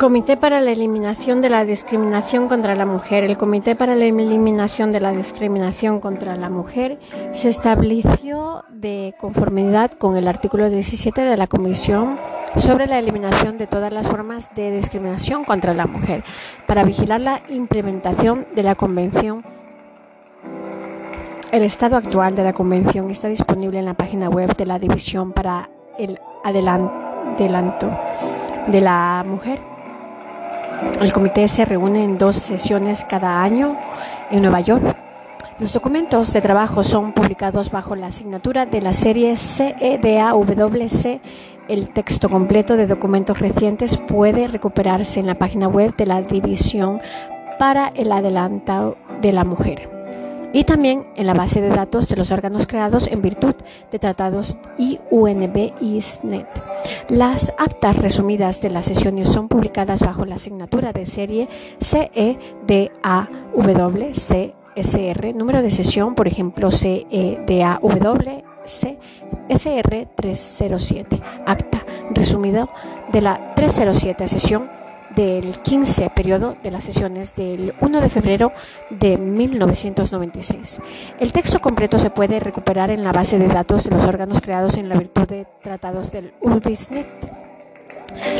Comité para la Eliminación de la Discriminación contra la Mujer. El Comité para la Eliminación de la Discriminación contra la Mujer se estableció de conformidad con el artículo 17 de la Comisión sobre la eliminación de todas las formas de discriminación contra la mujer para vigilar la implementación de la Convención. El estado actual de la Convención está disponible en la página web de la División para el Adelanto de la Mujer el comité se reúne en dos sesiones cada año en Nueva York. Los documentos de trabajo son publicados bajo la asignatura de la serie CEDAWC. El texto completo de documentos recientes puede recuperarse en la página web de la División para el Adelanto de la Mujer y también en la base de datos de los órganos creados en virtud de tratados IUNB y ISNET. Las actas resumidas de las sesiones son publicadas bajo la asignatura de serie CEDAW-CSR, número de sesión, por ejemplo, CEDAW-CSR 307, acta resumido de la 307 sesión del 15 periodo de las sesiones del 1 de febrero de 1996. El texto completo se puede recuperar en la base de datos de los órganos creados en la virtud de tratados del UBISNET.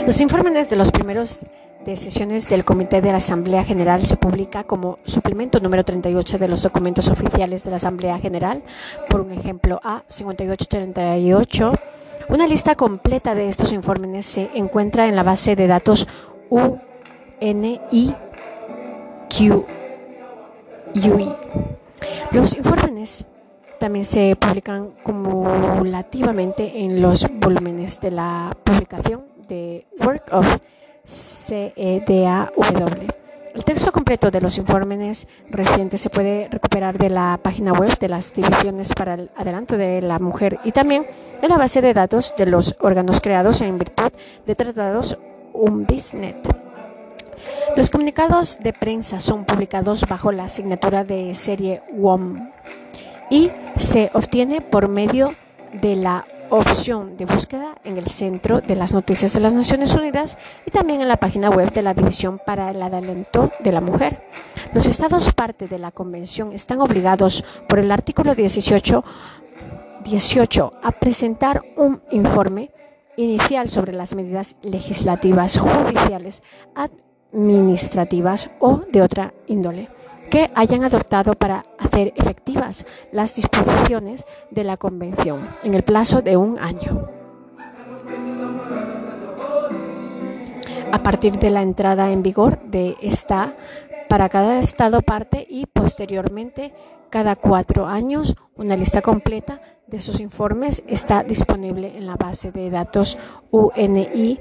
Los informes de los primeros de sesiones del Comité de la Asamblea General se publica como suplemento número 38 de los documentos oficiales de la Asamblea General, por un ejemplo A 5838. Una lista completa de estos informes se encuentra en la base de datos U, N, I, Q, U, I. Los informes también se publican cumulativamente en los volúmenes de la publicación de Work of CEDAW. El texto completo de los informes recientes se puede recuperar de la página web de las divisiones para el adelanto de la mujer y también en la base de datos de los órganos creados en virtud de tratados un business. Los comunicados de prensa son publicados bajo la asignatura de serie WOM y se obtiene por medio de la opción de búsqueda en el centro de las noticias de las Naciones Unidas y también en la página web de la División para el Adelanto de la Mujer. Los estados parte de la Convención están obligados por el artículo 18, 18 a presentar un informe inicial sobre las medidas legislativas, judiciales, administrativas o de otra índole que hayan adoptado para hacer efectivas las disposiciones de la Convención en el plazo de un año. A partir de la entrada en vigor de esta, para cada Estado parte y posteriormente cada cuatro años una lista completa de sus informes está disponible en la base de datos UNI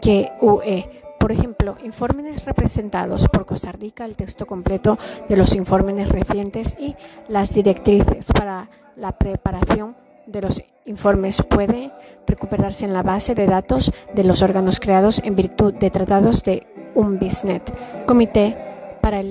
QE. Por ejemplo, informes representados por Costa Rica, el texto completo de los informes recientes y las directrices para la preparación de los informes puede recuperarse en la base de datos de los órganos creados en virtud de tratados de UNBISNET, Comité para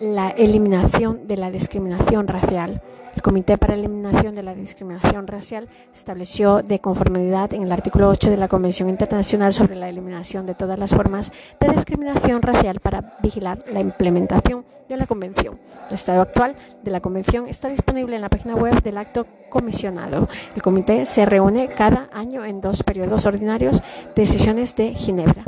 la eliminación de la discriminación racial. El Comité para la Eliminación de la Discriminación Racial se estableció de conformidad en el artículo 8 de la Convención Internacional sobre la Eliminación de todas las formas de discriminación racial para vigilar la implementación de la Convención. El estado actual de la Convención está disponible en la página web del acto comisionado. El comité se reúne cada año en dos periodos ordinarios de sesiones de Ginebra.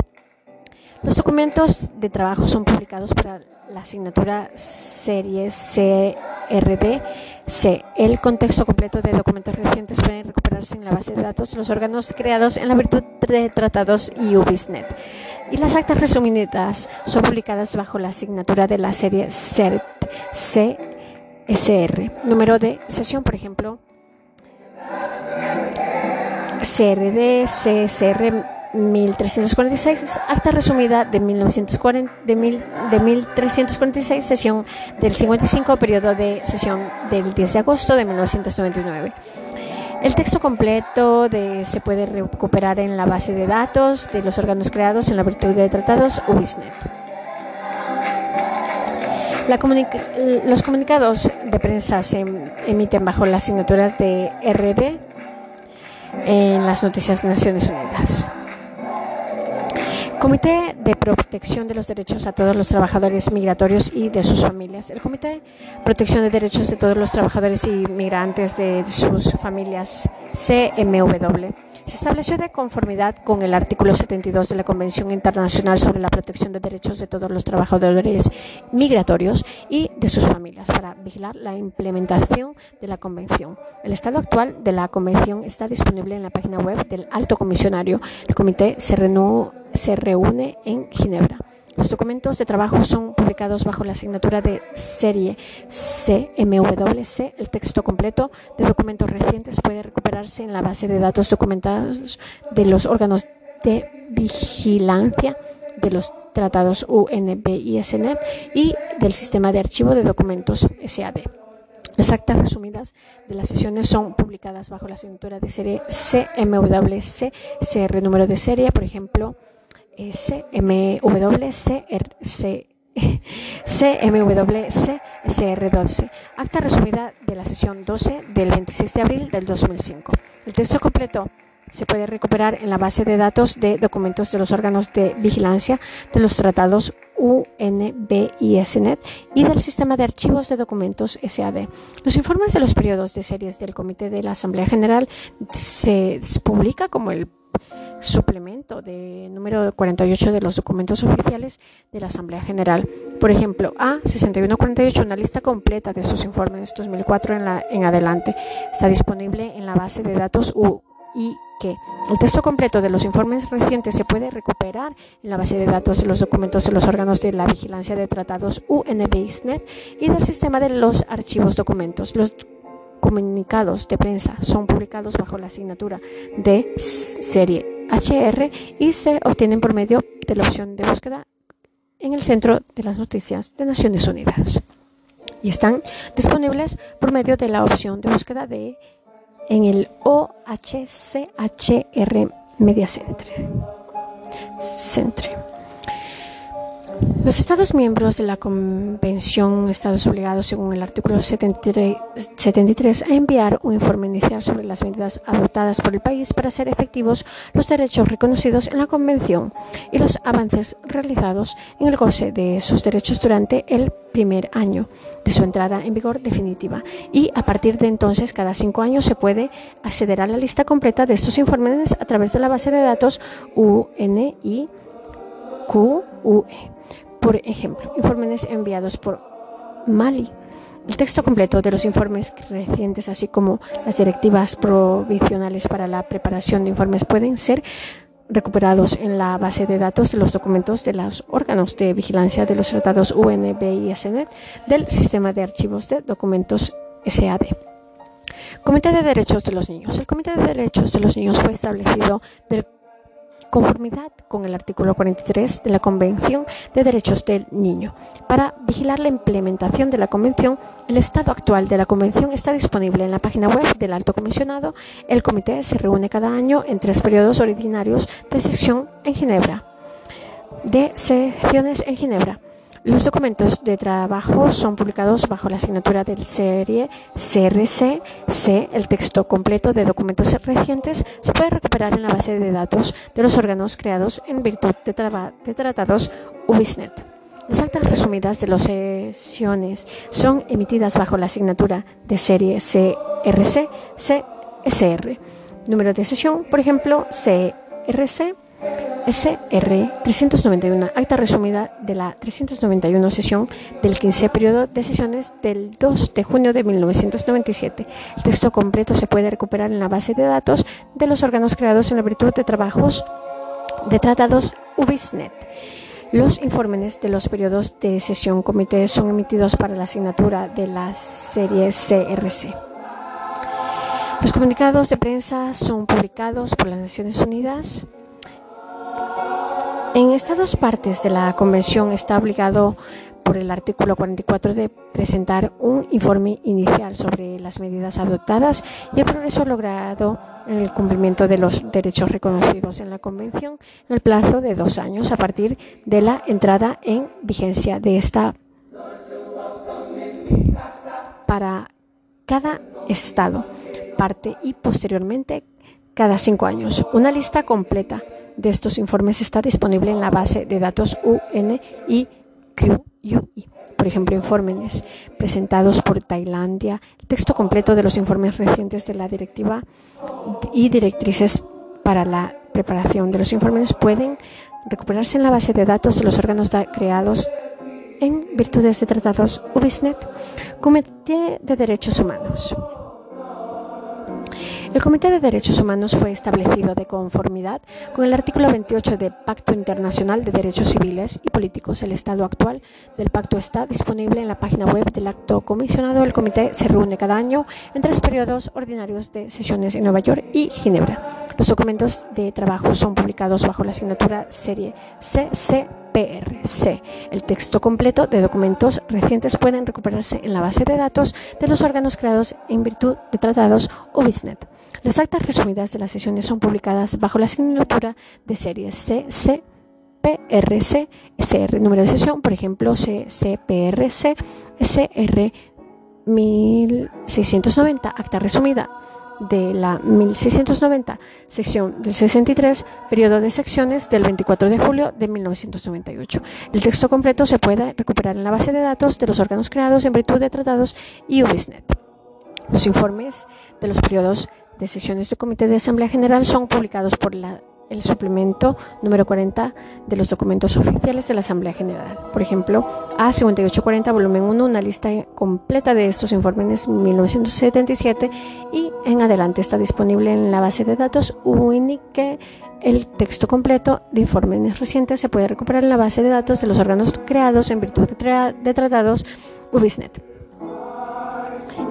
Los documentos de trabajo son publicados para la asignatura serie CRD C. El contexto completo de documentos recientes puede recuperarse en la base de datos de los órganos creados en la virtud de tratados y UBISNET. Y las actas resumidas son publicadas bajo la asignatura de la serie CERT CSR. Número de sesión, por ejemplo, CRD CSR 1346, acta resumida de, 1940, de, mil, de 1346, sesión del 55, periodo de sesión del 10 de agosto de 1999. El texto completo de, se puede recuperar en la base de datos de los órganos creados en la virtud de tratados UBISNET. La los comunicados de prensa se emiten bajo las asignaturas de RD en las noticias de Naciones Unidas. Comité de Protección de los Derechos a todos los trabajadores migratorios y de sus familias. El Comité de Protección de Derechos de todos los trabajadores y migrantes de sus familias, CMW se estableció de conformidad con el artículo 72 de la Convención Internacional sobre la Protección de Derechos de todos los trabajadores migratorios y de sus familias para vigilar la implementación de la Convención. El estado actual de la Convención está disponible en la página web del Alto Comisionario. El comité se, se reúne en Ginebra. Los documentos de trabajo son publicados bajo la asignatura de serie CMWC. El texto completo de documentos recientes puede recuperarse en la base de datos documentados de los órganos de vigilancia de los tratados UNB y SNET y del sistema de archivo de documentos SAD. Las actas resumidas de las sesiones son publicadas bajo la asignatura de serie CMWC, CR número de serie, por ejemplo, CMWCR12. Acta resumida de la sesión 12 del 26 de abril del 2005. El texto completo se puede recuperar en la base de datos de documentos de los órganos de vigilancia de los tratados UNBISNet y del sistema de archivos de documentos SAD. Los informes de los periodos de series del Comité de la Asamblea General se publica como el suplemento de número 48 de los documentos oficiales de la Asamblea General. Por ejemplo, A6148, una lista completa de sus informes 2004 en, en adelante. Está disponible en la base de datos U y que el texto completo de los informes recientes se puede recuperar en la base de datos de los documentos de los órganos de la vigilancia de tratados UNBISNet y del sistema de los archivos documentos. Los comunicados de prensa son publicados bajo la asignatura de serie HR y se obtienen por medio de la opción de búsqueda en el centro de las noticias de Naciones Unidas y están disponibles por medio de la opción de búsqueda de en el OHCHR Media Center. Centre. Los Estados miembros de la Convención, Estados obligados, según el artículo 73, a enviar un informe inicial sobre las medidas adoptadas por el país para hacer efectivos los derechos reconocidos en la Convención y los avances realizados en el goce de esos derechos durante el primer año de su entrada en vigor definitiva. Y a partir de entonces, cada cinco años se puede acceder a la lista completa de estos informes a través de la base de datos UNIQUE. Por ejemplo, informes enviados por Mali. El texto completo de los informes recientes, así como las directivas provisionales para la preparación de informes, pueden ser recuperados en la base de datos de los documentos de los órganos de vigilancia de los tratados UNB y SNET del sistema de archivos de documentos SAD. Comité de Derechos de los Niños. El Comité de Derechos de los Niños fue establecido del conformidad con el artículo 43 de la Convención de Derechos del Niño. Para vigilar la implementación de la Convención, el estado actual de la Convención está disponible en la página web del Alto Comisionado. El comité se reúne cada año en tres periodos ordinarios de sesión en Ginebra. De sesiones en Ginebra. Los documentos de trabajo son publicados bajo la asignatura del serie CRC. C. El texto completo de documentos recientes se puede recuperar en la base de datos de los órganos creados en virtud de, de tratados UBISNet. Las actas resumidas de las sesiones son emitidas bajo la asignatura de serie CRC, CSR. Número de sesión, por ejemplo, CRC SR 391, acta resumida de la 391 sesión del 15 periodo de sesiones del 2 de junio de 1997. El texto completo se puede recuperar en la base de datos de los órganos creados en la virtud de trabajos de tratados UBISNet. Los informes de los periodos de sesión comité son emitidos para la asignatura de la serie CRC. Los comunicados de prensa son publicados por las Naciones Unidas en estas dos partes de la Convención está obligado por el artículo 44 de presentar un informe inicial sobre las medidas adoptadas y el progreso logrado en el cumplimiento de los derechos reconocidos en la Convención en el plazo de dos años a partir de la entrada en vigencia de esta para cada Estado, parte y posteriormente cada cinco años. Una lista completa de estos informes está disponible en la base de datos UNIQUI. Por ejemplo, informes presentados por Tailandia, el texto completo de los informes recientes de la directiva y directrices para la preparación de los informes pueden recuperarse en la base de datos de los órganos creados en virtudes de tratados UBISNET, Comité de Derechos Humanos. El Comité de Derechos Humanos fue establecido de conformidad con el artículo 28 del Pacto Internacional de Derechos Civiles y Políticos. El estado actual del pacto está disponible en la página web del acto comisionado. El comité se reúne cada año en tres periodos ordinarios de sesiones en Nueva York y Ginebra. Los documentos de trabajo son publicados bajo la asignatura serie CCPRC. El texto completo de documentos recientes pueden recuperarse en la base de datos de los órganos creados en virtud de tratados UBISNET. Las actas resumidas de las sesiones son publicadas bajo la asignatura de serie CCPRC, SR número de sesión, por ejemplo, CCPRC, SR 1690, acta resumida de la 1690, sección del 63, periodo de secciones del 24 de julio de 1998. El texto completo se puede recuperar en la base de datos de los órganos creados en virtud de tratados y UBISNET. Los informes de los periodos de sesiones del Comité de Asamblea General son publicados por la el suplemento número 40 de los documentos oficiales de la Asamblea General. Por ejemplo, A5840, volumen 1, una lista completa de estos informes 1977 y en adelante está disponible en la base de datos UNICE. El texto completo de informes recientes se puede recuperar en la base de datos de los órganos creados en virtud de, tratados UBISNET.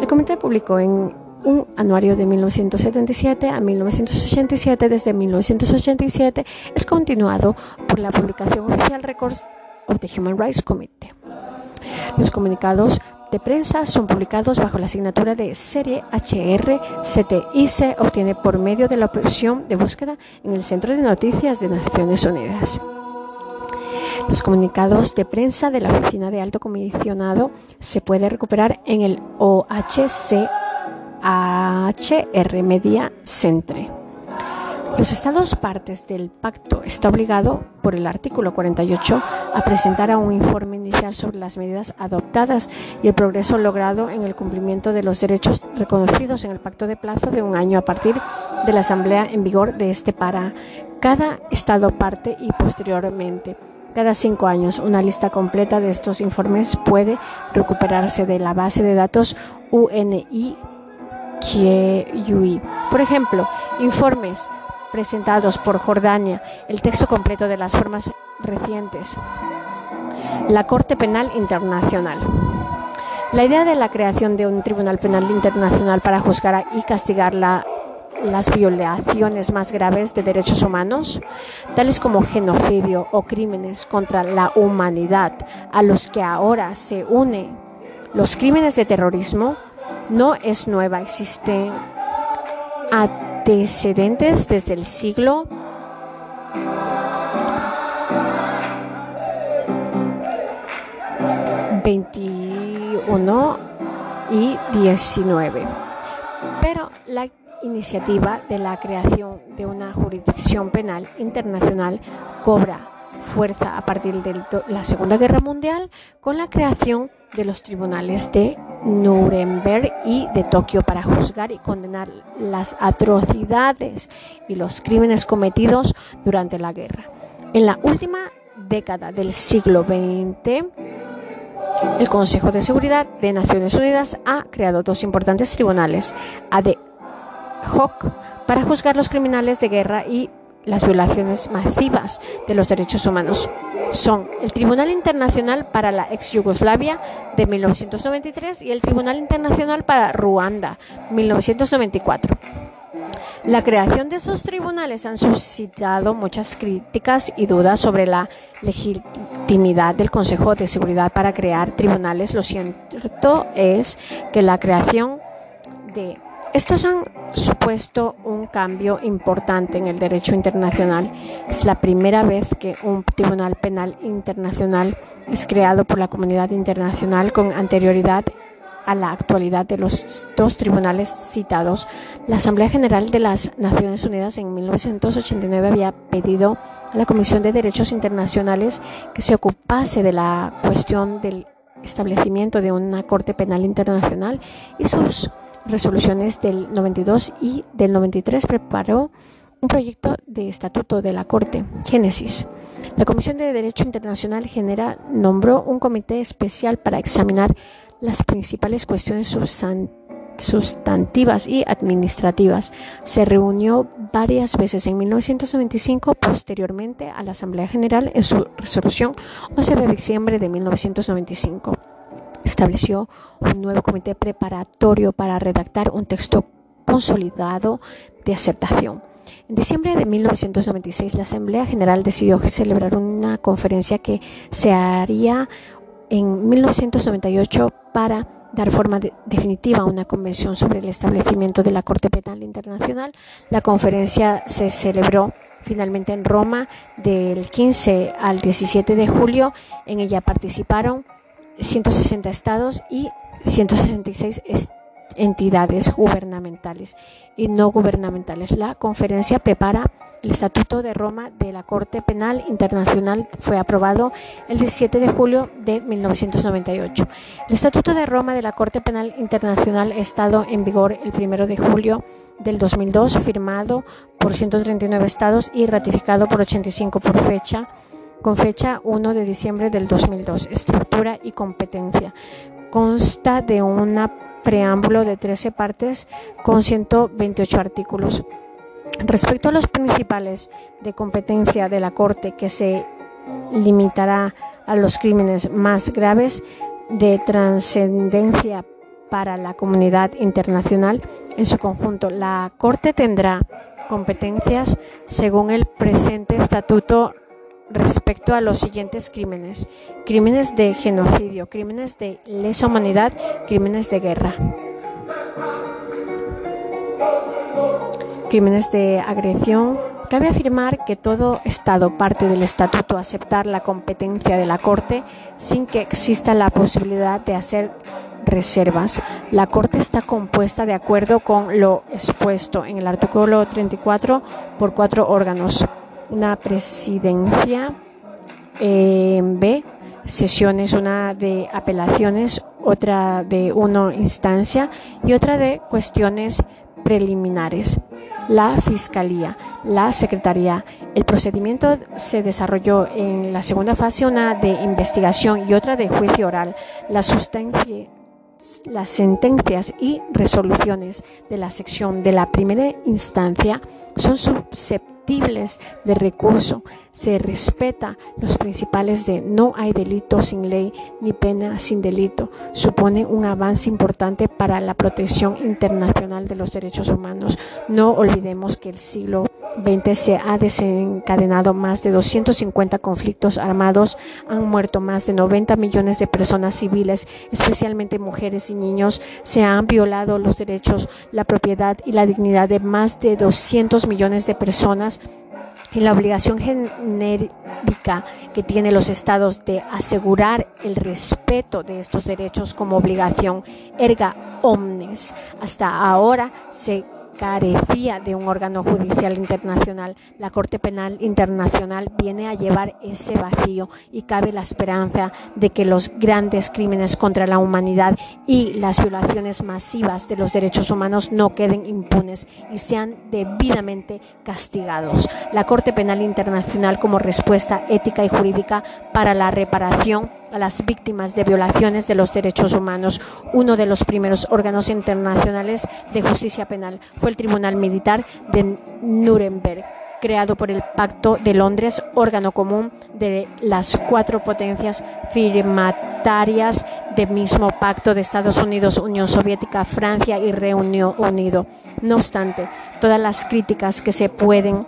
El comité publicó en un anuario de 1977 a 1987. Desde 1987 es continuado por la publicación oficial Records of the Human Rights Committee. Los comunicados de prensa son publicados bajo la asignatura de serie HRCT y se obtiene por medio de la opción de búsqueda en el Centro de Noticias de Naciones Unidas. Los comunicados de prensa de la Oficina de Alto Comisionado se puede recuperar en el OHC HR Media Centre. Los Estados partes del pacto está obligado por el artículo 48 a presentar un informe inicial sobre las medidas adoptadas y el progreso logrado en el cumplimiento de los derechos reconocidos en el pacto de plazo de un año a partir de la asamblea en vigor de este para cada Estado parte y posteriormente. Cada cinco años, una lista completa de estos informes puede recuperarse de la base de datos UNI por ejemplo, informes presentados por Jordania, el texto completo de las formas recientes. La Corte Penal Internacional. La idea de la creación de un Tribunal Penal Internacional para juzgar y castigar las violaciones más graves de derechos humanos, tales como genocidio o crímenes contra la humanidad, a los que ahora se unen los crímenes de terrorismo, no es nueva, existen antecedentes desde el siglo XXI y XIX. Pero la iniciativa de la creación de una jurisdicción penal internacional cobra fuerza a partir de la Segunda Guerra Mundial con la creación de los tribunales de Nuremberg y de Tokio para juzgar y condenar las atrocidades y los crímenes cometidos durante la guerra. En la última década del siglo XX, el Consejo de Seguridad de Naciones Unidas ha creado dos importantes tribunales, ad hoc para juzgar los criminales de guerra y las violaciones masivas de los derechos humanos. Son el Tribunal Internacional para la ex Yugoslavia de 1993 y el Tribunal Internacional para Ruanda 1994. La creación de esos tribunales han suscitado muchas críticas y dudas sobre la legitimidad del Consejo de Seguridad para crear tribunales. Lo cierto es que la creación de estos han supuesto un cambio importante en el derecho internacional. Es la primera vez que un Tribunal Penal Internacional es creado por la comunidad internacional. Con anterioridad a la actualidad de los dos tribunales citados. La Asamblea General de las Naciones Unidas en 1989 había pedido a la Comisión de Derechos Internacionales que se ocupase de la cuestión del establecimiento de una Corte Penal Internacional y sus resoluciones del 92 y del 93 preparó un proyecto de estatuto de la Corte, Génesis. La Comisión de Derecho Internacional Genera nombró un comité especial para examinar las principales cuestiones sustantivas y administrativas. Se reunió varias veces en 1995, posteriormente a la Asamblea General en su resolución 11 de diciembre de 1995. Estableció un nuevo comité preparatorio para redactar un texto consolidado de aceptación. En diciembre de 1996, la Asamblea General decidió celebrar una conferencia que se haría en 1998 para dar forma definitiva a una convención sobre el establecimiento de la Corte Penal Internacional. La conferencia se celebró finalmente en Roma del 15 al 17 de julio. En ella participaron 160 estados y 166 estados entidades gubernamentales y no gubernamentales. La conferencia prepara el Estatuto de Roma de la Corte Penal Internacional. Fue aprobado el 17 de julio de 1998. El Estatuto de Roma de la Corte Penal Internacional ha estado en vigor el 1 de julio del 2002, firmado por 139 estados y ratificado por 85 por fecha con fecha 1 de diciembre del 2002. Estructura y competencia. Consta de una preámbulo de 13 partes con 128 artículos. Respecto a los principales de competencia de la Corte, que se limitará a los crímenes más graves de trascendencia para la comunidad internacional en su conjunto, la Corte tendrá competencias según el presente estatuto respecto a los siguientes crímenes. Crímenes de genocidio, crímenes de lesa humanidad, crímenes de guerra. Crímenes de agresión. Cabe afirmar que todo Estado parte del Estatuto aceptar la competencia de la Corte sin que exista la posibilidad de hacer reservas. La Corte está compuesta de acuerdo con lo expuesto en el artículo 34 por cuatro órganos una presidencia en B, sesiones, una de apelaciones, otra de una instancia y otra de cuestiones preliminares. La Fiscalía, la Secretaría. El procedimiento se desarrolló en la segunda fase, una de investigación y otra de juicio oral. La las sentencias y resoluciones de la sección de la primera instancia son susceptibles de recurso. Se respeta los principales de no hay delito sin ley ni pena sin delito. Supone un avance importante para la protección internacional de los derechos humanos. No olvidemos que el siglo XX se ha desencadenado más de 250 conflictos armados, han muerto más de 90 millones de personas civiles, especialmente mujeres y niños, se han violado los derechos, la propiedad y la dignidad de más de 200 millones de personas y la obligación genérica que tienen los estados de asegurar el respeto de estos derechos como obligación erga omnes. Hasta ahora se carecía de un órgano judicial internacional. La Corte Penal Internacional viene a llevar ese vacío y cabe la esperanza de que los grandes crímenes contra la humanidad y las violaciones masivas de los derechos humanos no queden impunes y sean debidamente castigados. La Corte Penal Internacional como respuesta ética y jurídica para la reparación a las víctimas de violaciones de los derechos humanos. Uno de los primeros órganos internacionales de justicia penal fue el Tribunal Militar de Nuremberg creado por el Pacto de Londres, órgano común de las cuatro potencias firmatarias del mismo pacto de Estados Unidos, Unión Soviética, Francia y Reino Unido. No obstante, todas las críticas que se pueden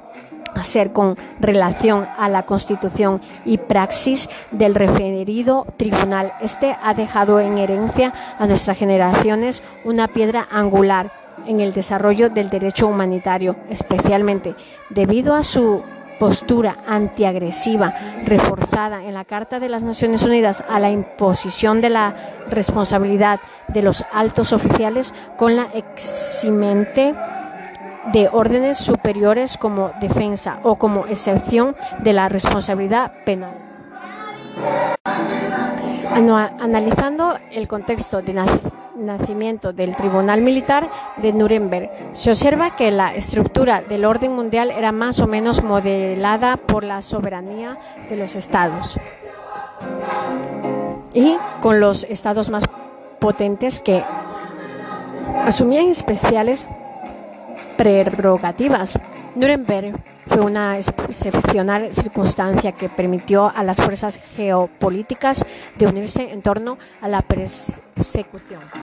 hacer con relación a la constitución y praxis del referido tribunal. Este ha dejado en herencia a nuestras generaciones una piedra angular en el desarrollo del derecho humanitario, especialmente debido a su postura antiagresiva reforzada en la Carta de las Naciones Unidas a la imposición de la responsabilidad de los altos oficiales con la eximente de órdenes superiores como defensa o como excepción de la responsabilidad penal. Analizando el contexto de nacimiento del Tribunal Militar de Nuremberg, se observa que la estructura del orden mundial era más o menos modelada por la soberanía de los estados y con los estados más potentes que asumían especiales prerrogativas. Nuremberg fue una excepcional circunstancia que permitió a las fuerzas geopolíticas de unirse en torno a la persecución.